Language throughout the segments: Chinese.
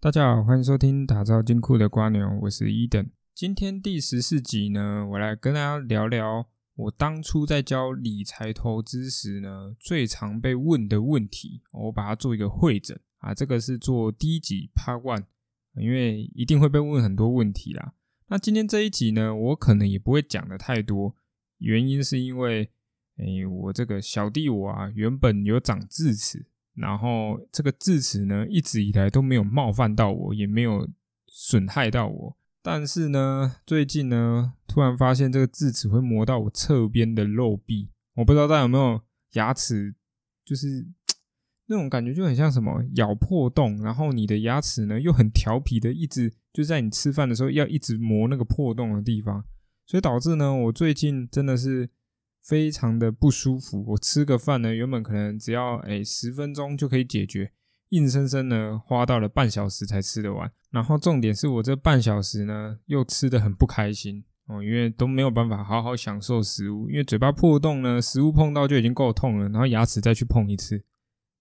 大家好，欢迎收听打造金库的瓜牛，我是伊登。今天第十四集呢，我来跟大家聊聊我当初在教理财投资时呢，最常被问的问题。我把它做一个会诊啊，这个是做第一集 Part One，因为一定会被问很多问题啦。那今天这一集呢，我可能也不会讲的太多，原因是因为。哎，我这个小弟我啊，原本有长智齿，然后这个智齿呢，一直以来都没有冒犯到我，也没有损害到我。但是呢，最近呢，突然发现这个智齿会磨到我侧边的肉壁，我不知道大家有没有牙齿，就是那种感觉，就很像什么咬破洞，然后你的牙齿呢又很调皮的，一直就在你吃饭的时候要一直磨那个破洞的地方，所以导致呢，我最近真的是。非常的不舒服，我吃个饭呢，原本可能只要诶十分钟就可以解决，硬生生呢花到了半小时才吃得完。然后重点是我这半小时呢又吃的很不开心哦，因为都没有办法好好享受食物，因为嘴巴破洞呢，食物碰到就已经够痛了，然后牙齿再去碰一次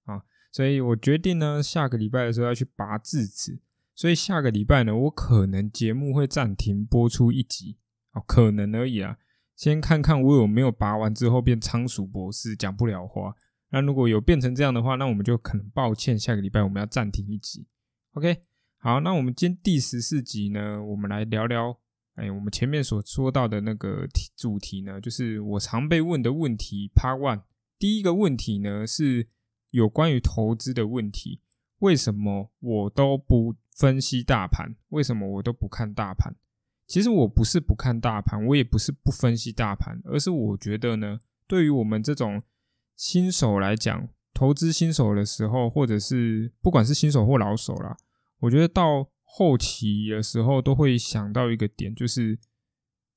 啊，所以我决定呢下个礼拜的时候要去拔智齿，所以下个礼拜呢我可能节目会暂停播出一集哦，可能而已啊。先看看我有没有拔完之后变仓鼠博士讲不了话。那如果有变成这样的话，那我们就可能抱歉，下个礼拜我们要暂停一集。OK，好，那我们今天第十四集呢，我们来聊聊，哎，我们前面所说到的那个题主题呢，就是我常被问的问题。Part One，第一个问题呢是有关于投资的问题，为什么我都不分析大盘？为什么我都不看大盘？其实我不是不看大盘，我也不是不分析大盘，而是我觉得呢，对于我们这种新手来讲，投资新手的时候，或者是不管是新手或老手啦，我觉得到后期的时候都会想到一个点，就是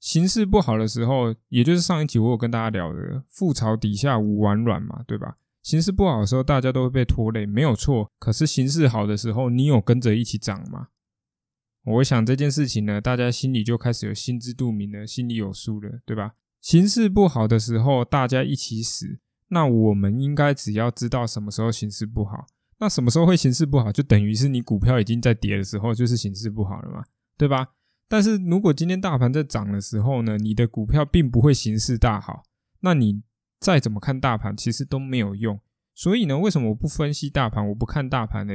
形势不好的时候，也就是上一集我有跟大家聊的“覆巢底下无完卵”嘛，对吧？形势不好的时候，大家都会被拖累，没有错。可是形势好的时候，你有跟着一起涨吗？我想这件事情呢，大家心里就开始有心知肚明了，心里有数了，对吧？形势不好的时候，大家一起死。那我们应该只要知道什么时候形势不好，那什么时候会形势不好，就等于是你股票已经在跌的时候，就是形势不好了嘛，对吧？但是如果今天大盘在涨的时候呢，你的股票并不会形势大好，那你再怎么看大盘，其实都没有用。所以呢，为什么我不分析大盘，我不看大盘的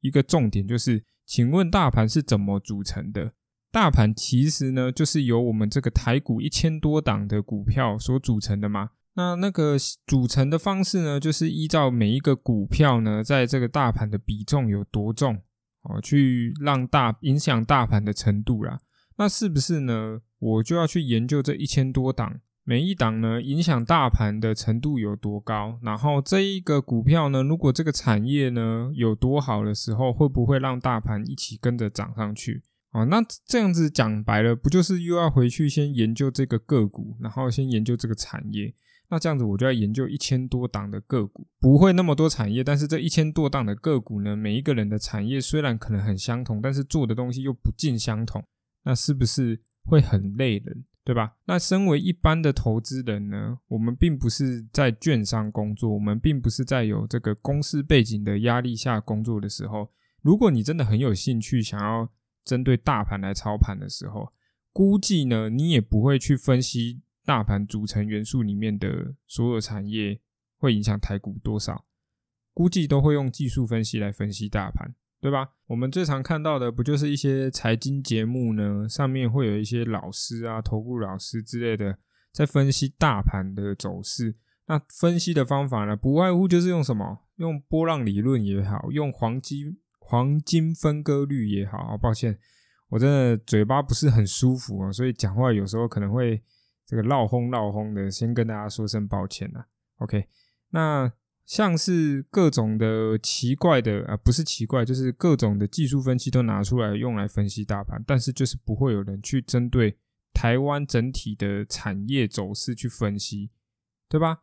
一个重点就是。请问大盘是怎么组成的？大盘其实呢，就是由我们这个台股一千多档的股票所组成的嘛。那那个组成的方式呢，就是依照每一个股票呢，在这个大盘的比重有多重哦，去让大影响大盘的程度啦。那是不是呢？我就要去研究这一千多档。每一档呢，影响大盘的程度有多高？然后这一个股票呢，如果这个产业呢有多好的时候，会不会让大盘一起跟着涨上去？啊，那这样子讲白了，不就是又要回去先研究这个个股，然后先研究这个产业？那这样子我就要研究一千多档的个股，不会那么多产业，但是这一千多档的个股呢，每一个人的产业虽然可能很相同，但是做的东西又不尽相同，那是不是会很累人？对吧？那身为一般的投资人呢，我们并不是在券商工作，我们并不是在有这个公司背景的压力下工作的时候。如果你真的很有兴趣，想要针对大盘来操盘的时候，估计呢，你也不会去分析大盘组成元素里面的所有产业会影响台股多少，估计都会用技术分析来分析大盘。对吧？我们最常看到的不就是一些财经节目呢？上面会有一些老师啊、投顾老师之类的，在分析大盘的走势。那分析的方法呢，不外乎就是用什么？用波浪理论也好，用黄金黄金分割率也好。抱歉，我真的嘴巴不是很舒服啊，所以讲话有时候可能会这个闹轰闹轰的，先跟大家说声抱歉了。OK，那。像是各种的奇怪的啊，不是奇怪，就是各种的技术分析都拿出来用来分析大盘，但是就是不会有人去针对台湾整体的产业走势去分析，对吧？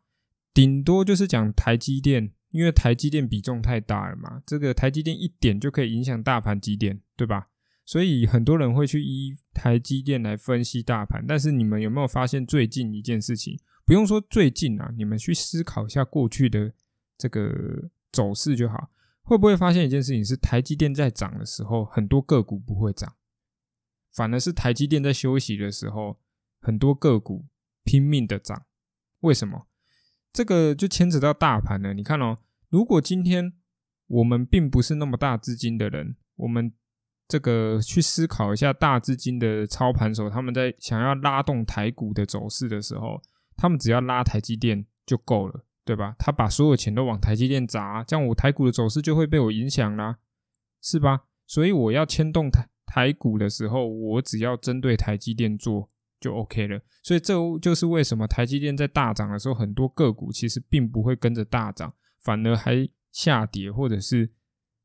顶多就是讲台积电，因为台积电比重太大了嘛，这个台积电一点就可以影响大盘几点，对吧？所以很多人会去依台积电来分析大盘，但是你们有没有发现最近一件事情？不用说最近啊，你们去思考一下过去的。这个走势就好。会不会发现一件事情是，台积电在涨的时候，很多个股不会涨，反而是台积电在休息的时候，很多个股拼命的涨。为什么？这个就牵扯到大盘了。你看哦，如果今天我们并不是那么大资金的人，我们这个去思考一下大资金的操盘手，他们在想要拉动台股的走势的时候，他们只要拉台积电就够了，对吧？他把所有钱都往台积电砸，这样我台股的走势就会被我影响啦，是吧？所以我要牵动台台股的时候，我只要针对台积电做。就 OK 了，所以这就是为什么台积电在大涨的时候，很多个股其实并不会跟着大涨，反而还下跌，或者是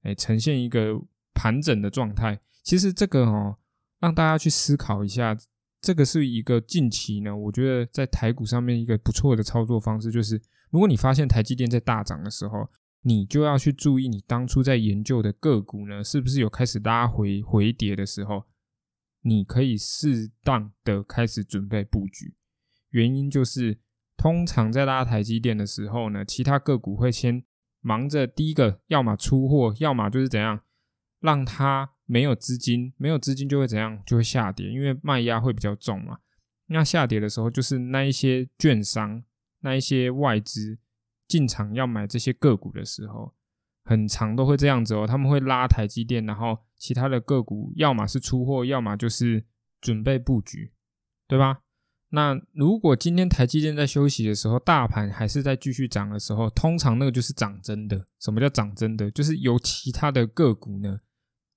哎呈现一个盘整的状态。其实这个哦，让大家去思考一下，这个是一个近期呢，我觉得在台股上面一个不错的操作方式，就是如果你发现台积电在大涨的时候，你就要去注意你当初在研究的个股呢，是不是有开始拉回回跌的时候。你可以适当的开始准备布局，原因就是通常在拉台积电的时候呢，其他个股会先忙着第一个，要么出货，要么就是怎样，让它没有资金，没有资金就会怎样，就会下跌，因为卖压会比较重嘛。那下跌的时候，就是那一些券商、那一些外资进场要买这些个股的时候。很长都会这样子哦，他们会拉台积电，然后其他的个股要么是出货，要么就是准备布局，对吧？那如果今天台积电在休息的时候，大盘还是在继续涨的时候，通常那个就是涨真的。什么叫涨真的？就是由其他的个股呢，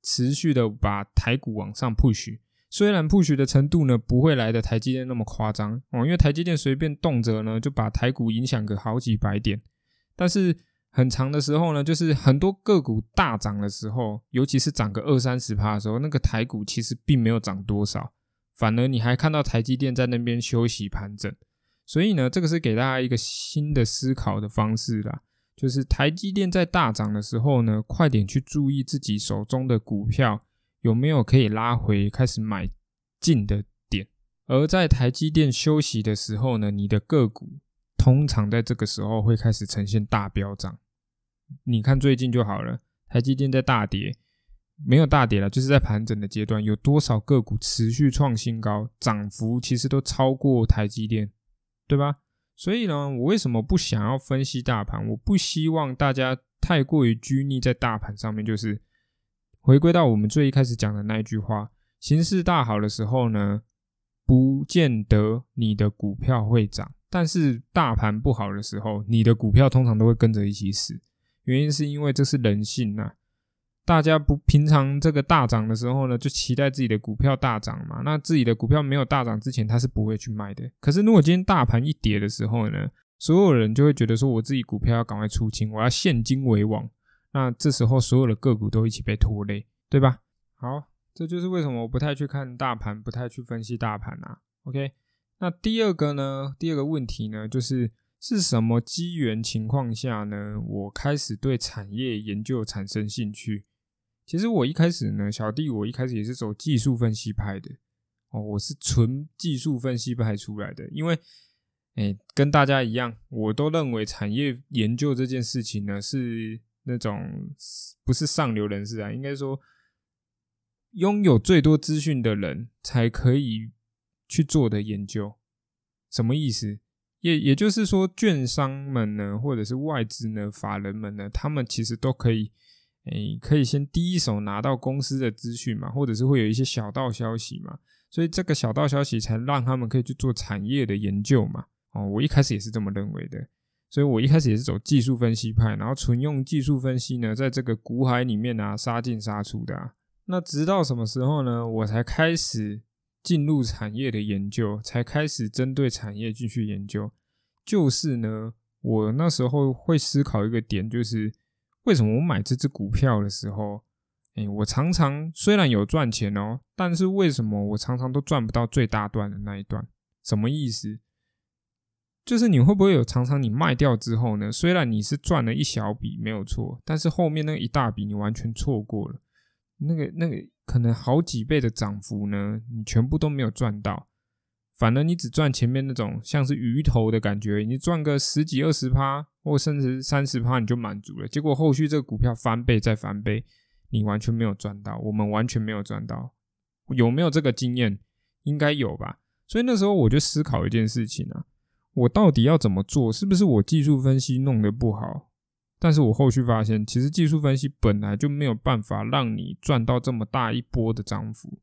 持续的把台股往上 push，虽然 push 的程度呢不会来的台积电那么夸张哦，因为台积电随便动辄呢就把台股影响个好几百点，但是。很长的时候呢，就是很多个股大涨的时候，尤其是涨个二三十趴的时候，那个台股其实并没有涨多少，反而你还看到台积电在那边休息盘整。所以呢，这个是给大家一个新的思考的方式啦，就是台积电在大涨的时候呢，快点去注意自己手中的股票有没有可以拉回开始买进的点，而在台积电休息的时候呢，你的个股。通常在这个时候会开始呈现大飙涨，你看最近就好了，台积电在大跌，没有大跌了，就是在盘整的阶段，有多少个股持续创新高，涨幅其实都超过台积电，对吧？所以呢，我为什么不想要分析大盘？我不希望大家太过于拘泥在大盘上面，就是回归到我们最一开始讲的那一句话：形势大好的时候呢，不见得你的股票会涨。但是大盘不好的时候，你的股票通常都会跟着一起死。原因是因为这是人性呐。大家不平常这个大涨的时候呢，就期待自己的股票大涨嘛。那自己的股票没有大涨之前，他是不会去卖的。可是如果今天大盘一跌的时候呢，所有人就会觉得说，我自己股票要赶快出清，我要现金为王。那这时候所有的个股都一起被拖累，对吧？好，这就是为什么我不太去看大盘，不太去分析大盘啊。OK。那第二个呢？第二个问题呢，就是是什么机缘情况下呢？我开始对产业研究产生兴趣。其实我一开始呢，小弟我一开始也是走技术分析派的哦，我是纯技术分析派出来的。因为，哎，跟大家一样，我都认为产业研究这件事情呢，是那种不是上流人士啊，应该说拥有最多资讯的人才可以。去做的研究，什么意思？也也就是说，券商们呢，或者是外资呢，法人们呢，他们其实都可以，诶，可以先第一手拿到公司的资讯嘛，或者是会有一些小道消息嘛，所以这个小道消息才让他们可以去做产业的研究嘛。哦，我一开始也是这么认为的，所以我一开始也是走技术分析派，然后纯用技术分析呢，在这个股海里面啊，杀进杀出的。那直到什么时候呢？我才开始。进入产业的研究，才开始针对产业继续研究。就是呢，我那时候会思考一个点，就是为什么我买这只股票的时候，哎，我常常虽然有赚钱哦，但是为什么我常常都赚不到最大段的那一段？什么意思？就是你会不会有常常你卖掉之后呢？虽然你是赚了一小笔没有错，但是后面那一大笔你完全错过了。那个那个可能好几倍的涨幅呢，你全部都没有赚到，反而你只赚前面那种像是鱼头的感觉，你赚个十几二十趴，或甚至三十趴你就满足了。结果后续这个股票翻倍再翻倍，你完全没有赚到，我们完全没有赚到。有没有这个经验？应该有吧。所以那时候我就思考一件事情啊，我到底要怎么做？是不是我技术分析弄得不好？但是我后续发现，其实技术分析本来就没有办法让你赚到这么大一波的涨幅。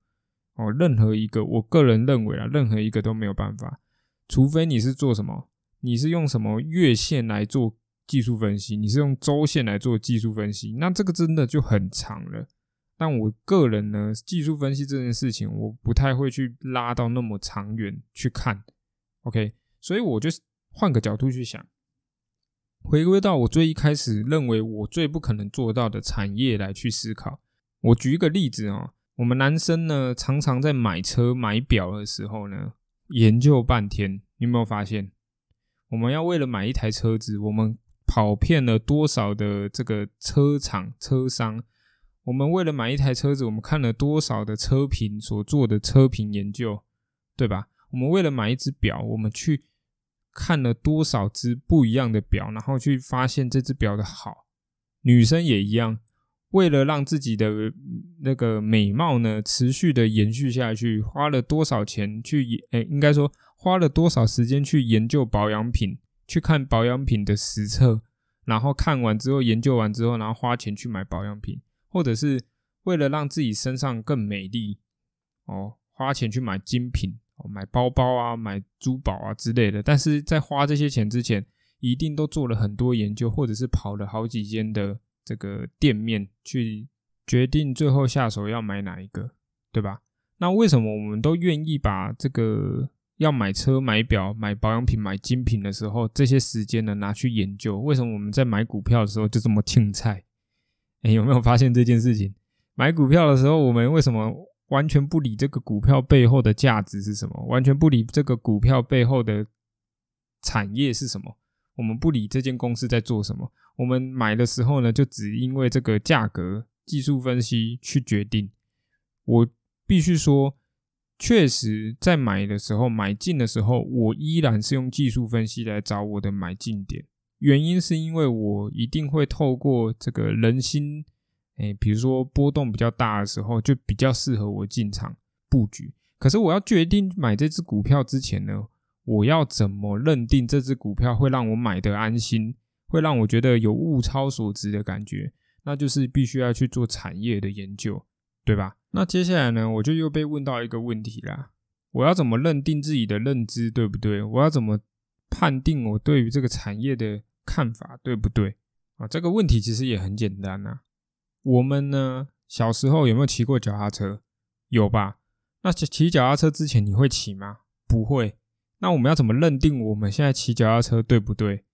哦，任何一个，我个人认为啊，任何一个都没有办法，除非你是做什么，你是用什么月线来做技术分析，你是用周线来做技术分析，那这个真的就很长了。但我个人呢，技术分析这件事情，我不太会去拉到那么长远去看。OK，所以我就换个角度去想，回归到我最一开始认为我最不可能做到的产业来去思考。我举一个例子啊。我们男生呢，常常在买车买表的时候呢，研究半天。你有没有发现，我们要为了买一台车子，我们跑遍了多少的这个车厂车商？我们为了买一台车子，我们看了多少的车评所做的车评研究，对吧？我们为了买一只表，我们去看了多少只不一样的表，然后去发现这只表的好。女生也一样。为了让自己的那个美貌呢持续的延续下去，花了多少钱去？哎，应该说花了多少时间去研究保养品，去看保养品的实测，然后看完之后研究完之后，然后花钱去买保养品，或者是为了让自己身上更美丽哦，花钱去买精品哦，买包包啊，买珠宝啊之类的。但是在花这些钱之前，一定都做了很多研究，或者是跑了好几间的。这个店面去决定最后下手要买哪一个，对吧？那为什么我们都愿意把这个要买车、买表、买保养品、买精品的时候，这些时间呢拿去研究？为什么我们在买股票的时候就这么青菜？哎，有没有发现这件事情？买股票的时候，我们为什么完全不理这个股票背后的价值是什么？完全不理这个股票背后的产业是什么？我们不理这间公司在做什么，我们买的时候呢，就只因为这个价格、技术分析去决定。我必须说，确实在买的时候、买进的时候，我依然是用技术分析来找我的买进点。原因是因为我一定会透过这个人心，哎，比如说波动比较大的时候，就比较适合我进场布局。可是我要决定买这只股票之前呢？我要怎么认定这只股票会让我买的安心，会让我觉得有物超所值的感觉？那就是必须要去做产业的研究，对吧？那接下来呢，我就又被问到一个问题啦：我要怎么认定自己的认知对不对？我要怎么判定我对于这个产业的看法对不对？啊，这个问题其实也很简单呐。我们呢，小时候有没有骑过脚踏车？有吧？那骑骑脚踏车之前你会骑吗？不会。那我们要怎么认定我们现在骑脚踏车对不对？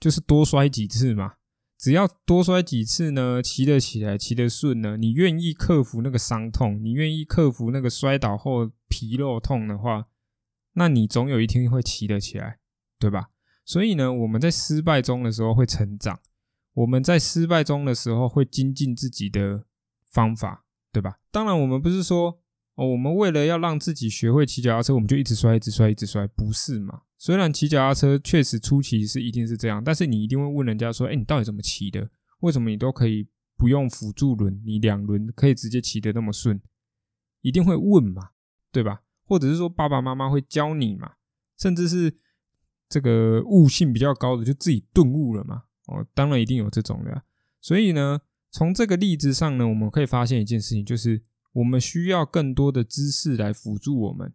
就是多摔几次嘛。只要多摔几次呢，骑得起来，骑得顺呢，你愿意克服那个伤痛，你愿意克服那个摔倒后皮肉痛的话，那你总有一天会骑得起来，对吧？所以呢，我们在失败中的时候会成长，我们在失败中的时候会精进自己的方法，对吧？当然，我们不是说。哦，我们为了要让自己学会骑脚踏车，我们就一直摔，一直摔，一直摔，不是嘛？虽然骑脚踏车确实初期是一定是这样，但是你一定会问人家说：“哎，你到底怎么骑的？为什么你都可以不用辅助轮，你两轮可以直接骑得那么顺？”一定会问嘛，对吧？或者是说爸爸妈妈会教你嘛？甚至是这个悟性比较高的就自己顿悟了嘛？哦，当然一定有这种的。所以呢，从这个例子上呢，我们可以发现一件事情，就是。我们需要更多的知识来辅助我们，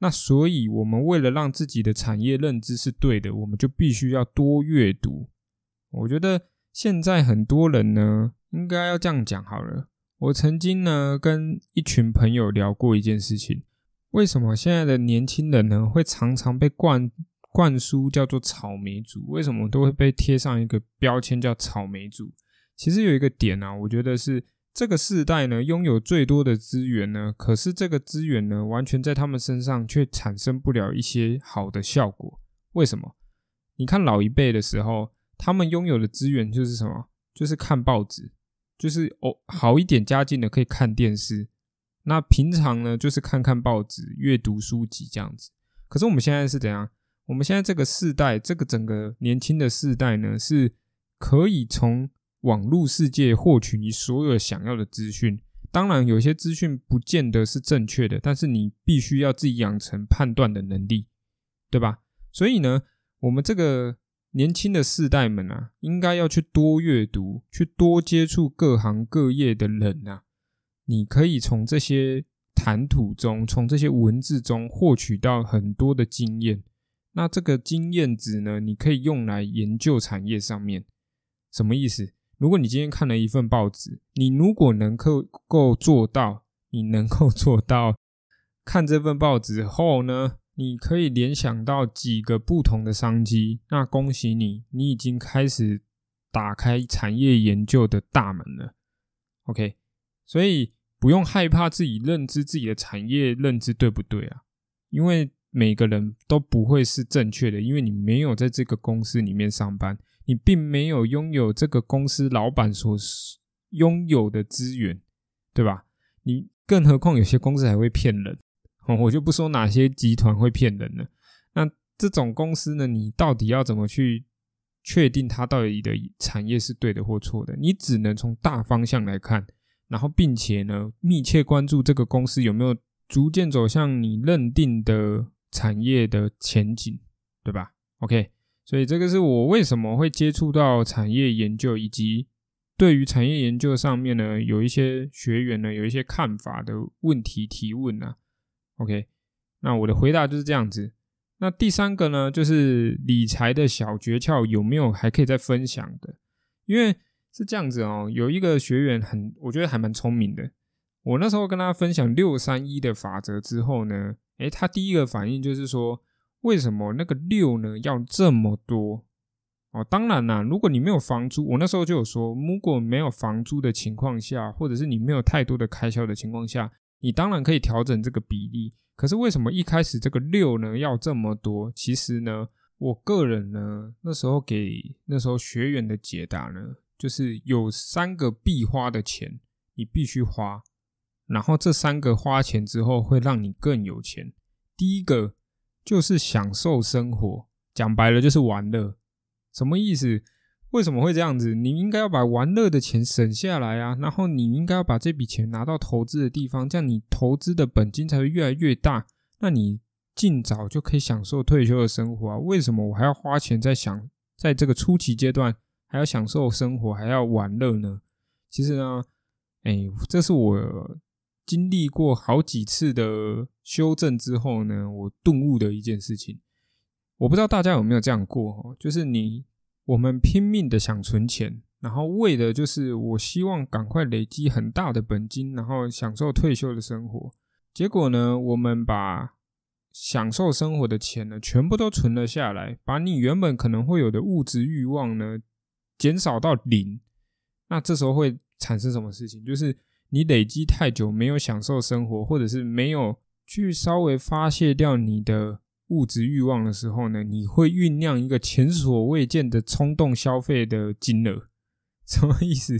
那所以，我们为了让自己的产业认知是对的，我们就必须要多阅读。我觉得现在很多人呢，应该要这样讲好了。我曾经呢跟一群朋友聊过一件事情：为什么现在的年轻人呢会常常被灌灌输叫做草莓族？为什么都会被贴上一个标签叫草莓族？其实有一个点啊，我觉得是。这个世代呢，拥有最多的资源呢，可是这个资源呢，完全在他们身上却产生不了一些好的效果。为什么？你看老一辈的时候，他们拥有的资源就是什么？就是看报纸，就是哦好一点家境的可以看电视。那平常呢，就是看看报纸、阅读书籍这样子。可是我们现在是怎样？我们现在这个世代，这个整个年轻的世代呢，是可以从网络世界获取你所有想要的资讯。当然，有些资讯不见得是正确的，但是你必须要自己养成判断的能力，对吧？所以呢，我们这个年轻的世代们啊，应该要去多阅读，去多接触各行各业的人啊。你可以从这些谈吐中，从这些文字中获取到很多的经验。那这个经验值呢，你可以用来研究产业上面。什么意思？如果你今天看了一份报纸，你如果能够够做到，你能够做到看这份报纸后呢？你可以联想到几个不同的商机，那恭喜你，你已经开始打开产业研究的大门了。OK，所以不用害怕自己认知自己的产业认知对不对啊？因为每个人都不会是正确的，因为你没有在这个公司里面上班，你并没有拥有这个公司老板所拥有的资源，对吧？你更何况有些公司还会骗人。我就不说哪些集团会骗人了。那这种公司呢？你到底要怎么去确定它到底的产业是对的或错的？你只能从大方向来看，然后并且呢，密切关注这个公司有没有逐渐走向你认定的产业的前景，对吧？OK，所以这个是我为什么会接触到产业研究，以及对于产业研究上面呢，有一些学员呢有一些看法的问题提问啊。OK，那我的回答就是这样子。那第三个呢，就是理财的小诀窍有没有还可以再分享的？因为是这样子哦，有一个学员很，我觉得还蛮聪明的。我那时候跟他分享六三一的法则之后呢，诶，他第一个反应就是说，为什么那个六呢要这么多？哦，当然啦，如果你没有房租，我那时候就有说，如果没有房租的情况下，或者是你没有太多的开销的情况下。你当然可以调整这个比例，可是为什么一开始这个六呢要这么多？其实呢，我个人呢那时候给那时候学员的解答呢，就是有三个必花的钱，你必须花，然后这三个花钱之后会让你更有钱。第一个就是享受生活，讲白了就是玩乐，什么意思？为什么会这样子？你应该要把玩乐的钱省下来啊，然后你应该要把这笔钱拿到投资的地方，这样你投资的本金才会越来越大。那你尽早就可以享受退休的生活啊！为什么我还要花钱在想，在这个初期阶段还要享受生活，还要玩乐呢？其实呢，哎，这是我经历过好几次的修正之后呢，我顿悟的一件事情。我不知道大家有没有这样过，就是你。我们拼命的想存钱，然后为的就是我希望赶快累积很大的本金，然后享受退休的生活。结果呢，我们把享受生活的钱呢，全部都存了下来，把你原本可能会有的物质欲望呢，减少到零。那这时候会产生什么事情？就是你累积太久没有享受生活，或者是没有去稍微发泄掉你的。物质欲望的时候呢，你会酝酿一个前所未见的冲动消费的金额，什么意思？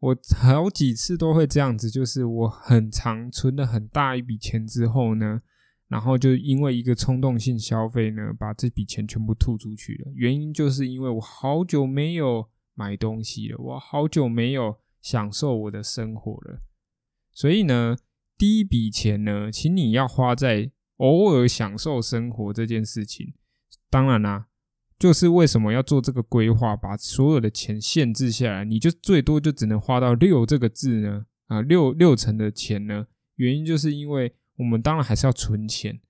我好几次都会这样子，就是我很长存了很大一笔钱之后呢，然后就因为一个冲动性消费呢，把这笔钱全部吐出去了。原因就是因为我好久没有买东西了，我好久没有享受我的生活了，所以呢，第一笔钱呢，请你要花在。偶尔享受生活这件事情，当然啦，就是为什么要做这个规划，把所有的钱限制下来，你就最多就只能花到六这个字呢？啊，六六成的钱呢？原因就是因为我们当然还是要存钱，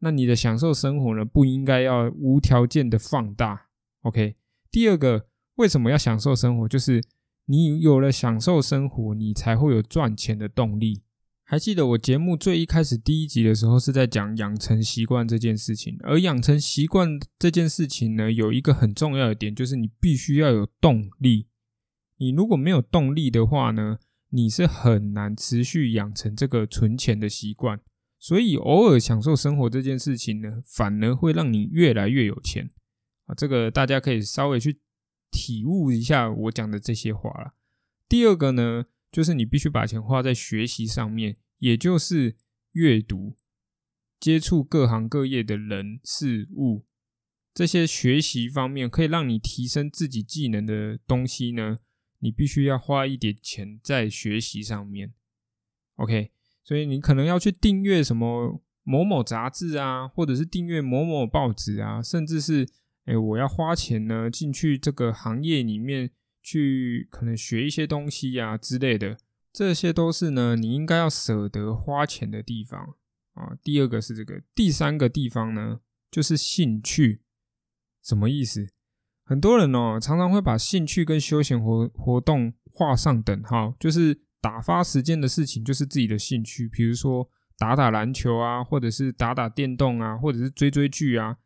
那你的享受生活呢，不应该要无条件的放大。OK，第二个，为什么要享受生活？就是你有了享受生活，你才会有赚钱的动力。还记得我节目最一开始第一集的时候，是在讲养成习惯这件事情。而养成习惯这件事情呢，有一个很重要的点，就是你必须要有动力。你如果没有动力的话呢，你是很难持续养成这个存钱的习惯。所以，偶尔享受生活这件事情呢，反而会让你越来越有钱啊！这个大家可以稍微去体悟一下我讲的这些话了。第二个呢？就是你必须把钱花在学习上面，也就是阅读。接触各行各业的人事物，这些学习方面可以让你提升自己技能的东西呢，你必须要花一点钱在学习上面。OK，所以你可能要去订阅什么某某杂志啊，或者是订阅某某报纸啊，甚至是哎，我要花钱呢进去这个行业里面去，可能学一些东西呀之类的，这些都是呢你应该要舍得花钱的地方。啊，第二个是这个，第三个地方呢，就是兴趣。什么意思？很多人哦，常常会把兴趣跟休闲活活动画上等号，就是打发时间的事情就是自己的兴趣，比如说打打篮球啊，或者是打打电动啊，或者是追追剧啊，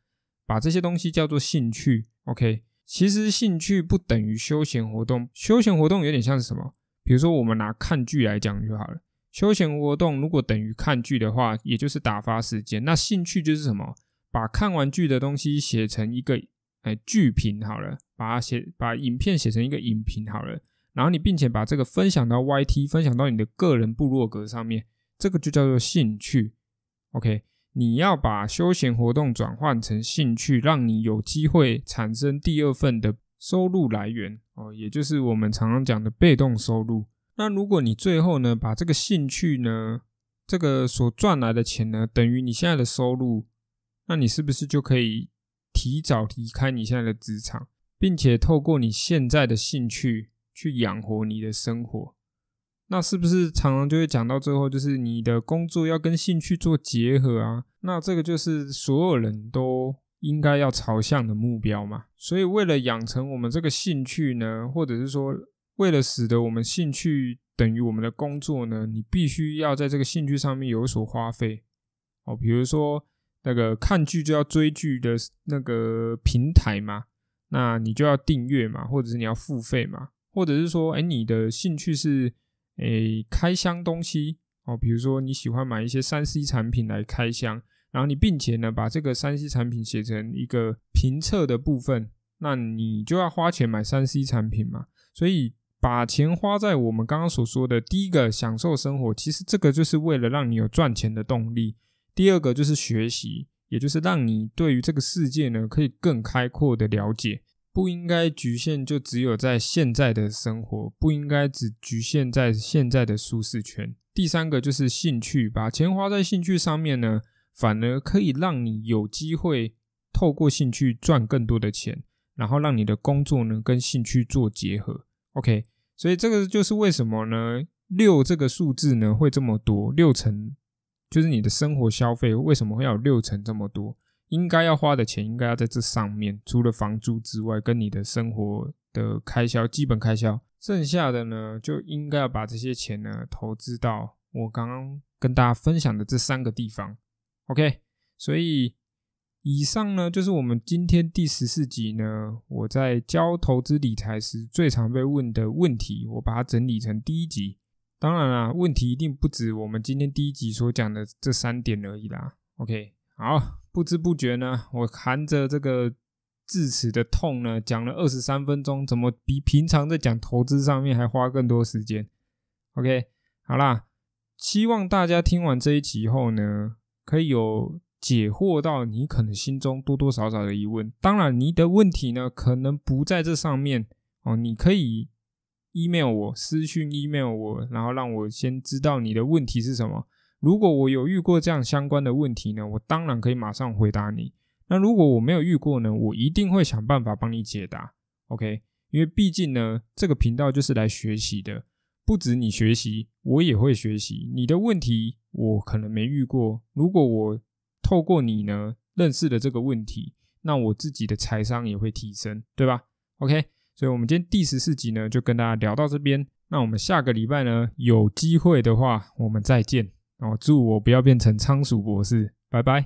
把这些东西叫做兴趣。OK，其实兴趣不等于休闲活动，休闲活动有点像是什么？比如说我们拿看剧来讲就好了。休闲活动如果等于看剧的话，也就是打发时间。那兴趣就是什么？把看完剧的东西写成一个哎剧评好了，把它写把影片写成一个影评好了，然后你并且把这个分享到 YT，分享到你的个人部落格上面，这个就叫做兴趣。OK，你要把休闲活动转换成兴趣，让你有机会产生第二份的收入来源哦，也就是我们常常讲的被动收入。那如果你最后呢，把这个兴趣呢，这个所赚来的钱呢，等于你现在的收入，那你是不是就可以提早离开你现在的职场，并且透过你现在的兴趣去养活你的生活？那是不是常常就会讲到最后，就是你的工作要跟兴趣做结合啊？那这个就是所有人都应该要朝向的目标嘛。所以为了养成我们这个兴趣呢，或者是说。为了使得我们兴趣等于我们的工作呢，你必须要在这个兴趣上面有所花费哦。比如说那个看剧就要追剧的那个平台嘛，那你就要订阅嘛，或者是你要付费嘛，或者是说，哎，你的兴趣是诶开箱东西哦，比如说你喜欢买一些三 C 产品来开箱，然后你并且呢把这个三 C 产品写成一个评测的部分，那你就要花钱买三 C 产品嘛，所以。把钱花在我们刚刚所说的第一个享受生活，其实这个就是为了让你有赚钱的动力。第二个就是学习，也就是让你对于这个世界呢可以更开阔的了解，不应该局限就只有在现在的生活，不应该只局限在现在的舒适圈。第三个就是兴趣，把钱花在兴趣上面呢，反而可以让你有机会透过兴趣赚更多的钱，然后让你的工作呢跟兴趣做结合。OK。所以这个就是为什么呢？六这个数字呢会这么多，六成就是你的生活消费为什么会有六成这么多？应该要花的钱应该要在这上面，除了房租之外，跟你的生活的开销、基本开销，剩下的呢就应该要把这些钱呢投资到我刚刚跟大家分享的这三个地方。OK，所以。以上呢，就是我们今天第十四集呢，我在教投资理财时最常被问的问题，我把它整理成第一集。当然啦，问题一定不止我们今天第一集所讲的这三点而已啦。OK，好，不知不觉呢，我含着这个智齿的痛呢，讲了二十三分钟，怎么比平常在讲投资上面还花更多时间？OK，好啦，希望大家听完这一集以后呢，可以有。解惑到你可能心中多多少少的疑问，当然你的问题呢可能不在这上面哦，你可以 email 我私讯 email 我，然后让我先知道你的问题是什么。如果我有遇过这样相关的问题呢，我当然可以马上回答你。那如果我没有遇过呢，我一定会想办法帮你解答。OK，因为毕竟呢，这个频道就是来学习的，不止你学习，我也会学习。你的问题我可能没遇过，如果我透过你呢认识了这个问题，那我自己的财商也会提升，对吧？OK，所以我们今天第十四集呢就跟大家聊到这边，那我们下个礼拜呢有机会的话我们再见哦，祝我不要变成仓鼠博士，拜拜。